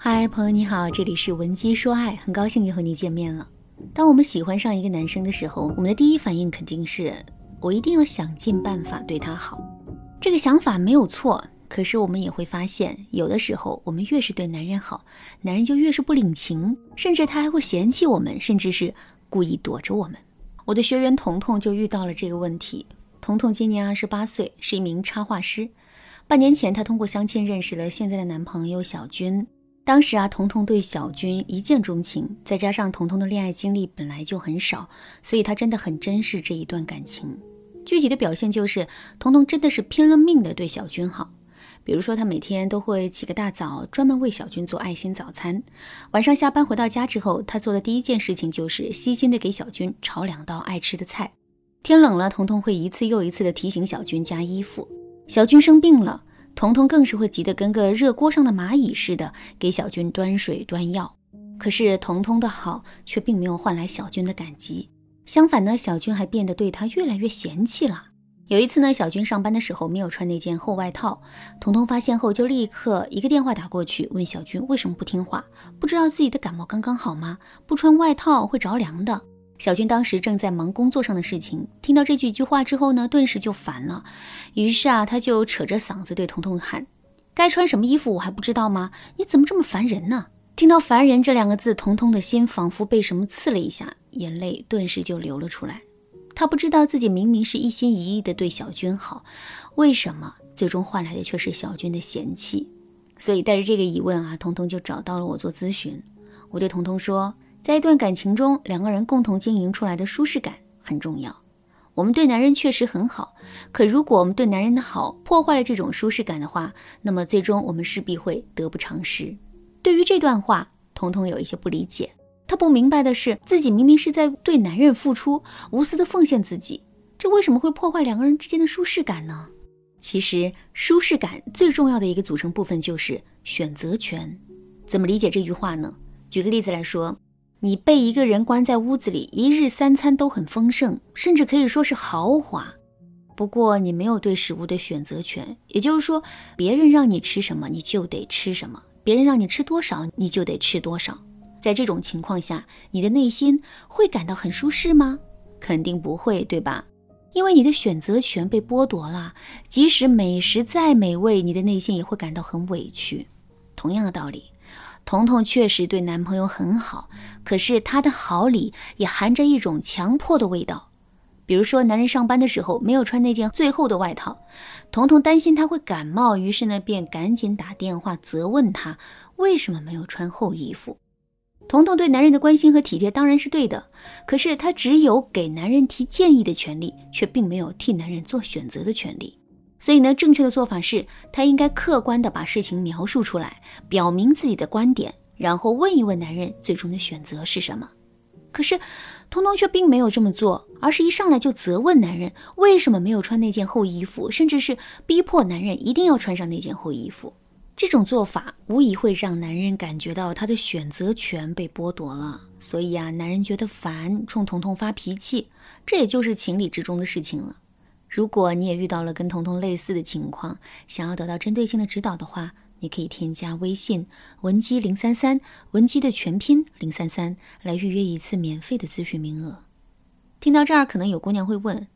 嗨，朋友你好，这里是文姬说爱，很高兴又和你见面了。当我们喜欢上一个男生的时候，我们的第一反应肯定是我一定要想尽办法对他好。这个想法没有错，可是我们也会发现，有的时候我们越是对男人好，男人就越是不领情，甚至他还会嫌弃我们，甚至是故意躲着我们。我的学员彤彤就遇到了这个问题。彤彤今年二十八岁，是一名插画师。半年前，她通过相亲认识了现在的男朋友小军。当时啊，彤彤对小军一见钟情，再加上彤彤的恋爱经历本来就很少，所以她真的很珍视这一段感情。具体的表现就是，彤彤真的是拼了命的对小军好。比如说，她每天都会起个大早，专门为小军做爱心早餐。晚上下班回到家之后，她做的第一件事情就是细心的给小军炒两道爱吃的菜。天冷了，彤彤会一次又一次的提醒小军加衣服。小军生病了。彤彤更是会急得跟个热锅上的蚂蚁似的，给小军端水端药。可是彤彤的好却并没有换来小军的感激，相反呢，小军还变得对他越来越嫌弃了。有一次呢，小军上班的时候没有穿那件厚外套，彤彤发现后就立刻一个电话打过去，问小军为什么不听话，不知道自己的感冒刚刚好吗？不穿外套会着凉的。小军当时正在忙工作上的事情，听到这几句话之后呢，顿时就烦了。于是啊，他就扯着嗓子对彤彤喊：“该穿什么衣服我还不知道吗？你怎么这么烦人呢？”听到“烦人”这两个字，彤彤的心仿佛被什么刺了一下，眼泪顿时就流了出来。他不知道自己明明是一心一意的对小军好，为什么最终换来的却是小军的嫌弃？所以带着这个疑问啊，彤彤就找到了我做咨询。我对彤彤说。在一段感情中，两个人共同经营出来的舒适感很重要。我们对男人确实很好，可如果我们对男人的好破坏了这种舒适感的话，那么最终我们势必会得不偿失。对于这段话，彤彤有一些不理解。她不明白的是，自己明明是在对男人付出，无私的奉献自己，这为什么会破坏两个人之间的舒适感呢？其实，舒适感最重要的一个组成部分就是选择权。怎么理解这句话呢？举个例子来说。你被一个人关在屋子里，一日三餐都很丰盛，甚至可以说是豪华。不过你没有对食物的选择权，也就是说，别人让你吃什么，你就得吃什么；别人让你吃多少，你就得吃多少。在这种情况下，你的内心会感到很舒适吗？肯定不会，对吧？因为你的选择权被剥夺了，即使美食再美味，你的内心也会感到很委屈。同样的道理。彤彤确实对男朋友很好，可是她的好里也含着一种强迫的味道。比如说，男人上班的时候没有穿那件最厚的外套，彤彤担心他会感冒，于是呢便赶紧打电话责问他为什么没有穿厚衣服。彤彤对男人的关心和体贴当然是对的，可是她只有给男人提建议的权利，却并没有替男人做选择的权利。所以呢，正确的做法是，他应该客观的把事情描述出来，表明自己的观点，然后问一问男人最终的选择是什么。可是，彤彤却并没有这么做，而是一上来就责问男人为什么没有穿那件厚衣服，甚至是逼迫男人一定要穿上那件厚衣服。这种做法无疑会让男人感觉到他的选择权被剥夺了。所以啊，男人觉得烦，冲彤彤发脾气，这也就是情理之中的事情了。如果你也遇到了跟彤彤类似的情况，想要得到针对性的指导的话，你可以添加微信文姬零三三，文姬的全拼零三三，来预约一次免费的咨询名额。听到这儿，可能有姑娘会问，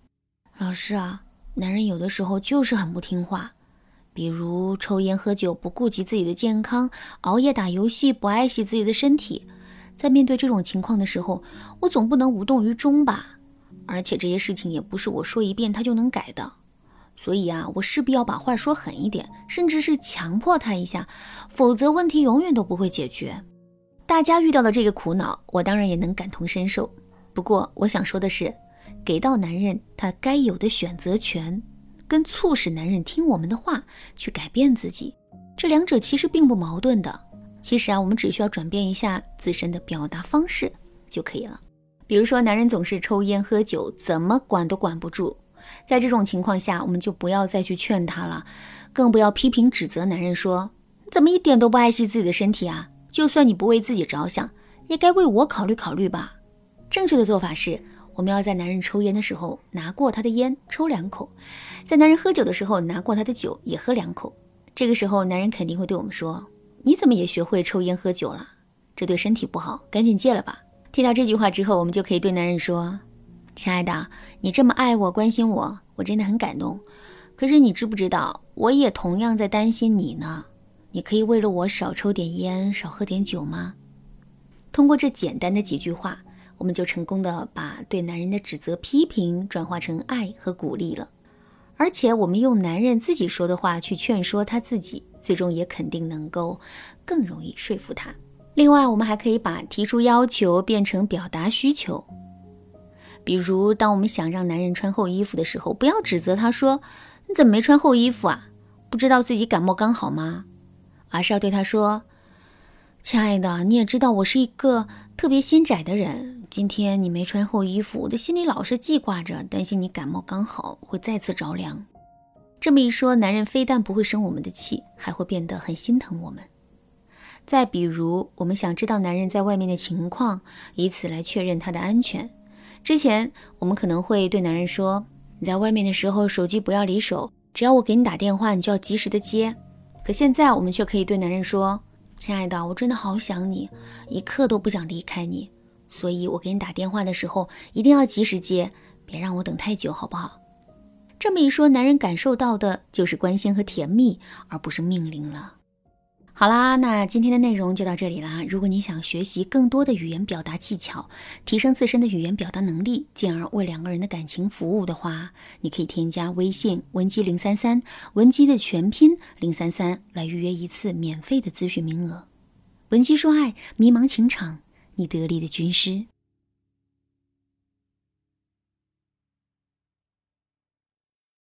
老师啊，男人有的时候就是很不听话，比如抽烟喝酒，不顾及自己的健康，熬夜打游戏，不爱惜自己的身体，在面对这种情况的时候，我总不能无动于衷吧？而且这些事情也不是我说一遍他就能改的，所以啊，我势必要把话说狠一点，甚至是强迫他一下，否则问题永远都不会解决。大家遇到的这个苦恼，我当然也能感同身受。不过我想说的是，给到男人他该有的选择权，跟促使男人听我们的话去改变自己，这两者其实并不矛盾的。其实啊，我们只需要转变一下自身的表达方式就可以了。比如说，男人总是抽烟喝酒，怎么管都管不住。在这种情况下，我们就不要再去劝他了，更不要批评指责男人说怎么一点都不爱惜自己的身体啊！就算你不为自己着想，也该为我考虑考虑吧。正确的做法是，我们要在男人抽烟的时候拿过他的烟抽两口，在男人喝酒的时候拿过他的酒也喝两口。这个时候，男人肯定会对我们说：“你怎么也学会抽烟喝酒了？这对身体不好，赶紧戒了吧。”听到这句话之后，我们就可以对男人说：“亲爱的，你这么爱我、关心我，我真的很感动。可是你知不知道，我也同样在担心你呢？你可以为了我少抽点烟、少喝点酒吗？”通过这简单的几句话，我们就成功的把对男人的指责、批评转化成爱和鼓励了。而且，我们用男人自己说的话去劝说他自己，最终也肯定能够更容易说服他。另外，我们还可以把提出要求变成表达需求。比如，当我们想让男人穿厚衣服的时候，不要指责他说：“你怎么没穿厚衣服啊？不知道自己感冒刚好吗？”而是要对他说：“亲爱的，你也知道我是一个特别心窄的人。今天你没穿厚衣服，我的心里老是记挂着，担心你感冒刚好会再次着凉。”这么一说，男人非但不会生我们的气，还会变得很心疼我们。再比如，我们想知道男人在外面的情况，以此来确认他的安全。之前我们可能会对男人说：“你在外面的时候，手机不要离手，只要我给你打电话，你就要及时的接。”可现在我们却可以对男人说：“亲爱的，我真的好想你，一刻都不想离开你，所以我给你打电话的时候一定要及时接，别让我等太久，好不好？”这么一说，男人感受到的就是关心和甜蜜，而不是命令了。好啦，那今天的内容就到这里啦。如果你想学习更多的语言表达技巧，提升自身的语言表达能力，进而为两个人的感情服务的话，你可以添加微信文姬零三三，文姬的全拼零三三，来预约一次免费的咨询名额。文姬说爱，迷茫情场，你得力的军师。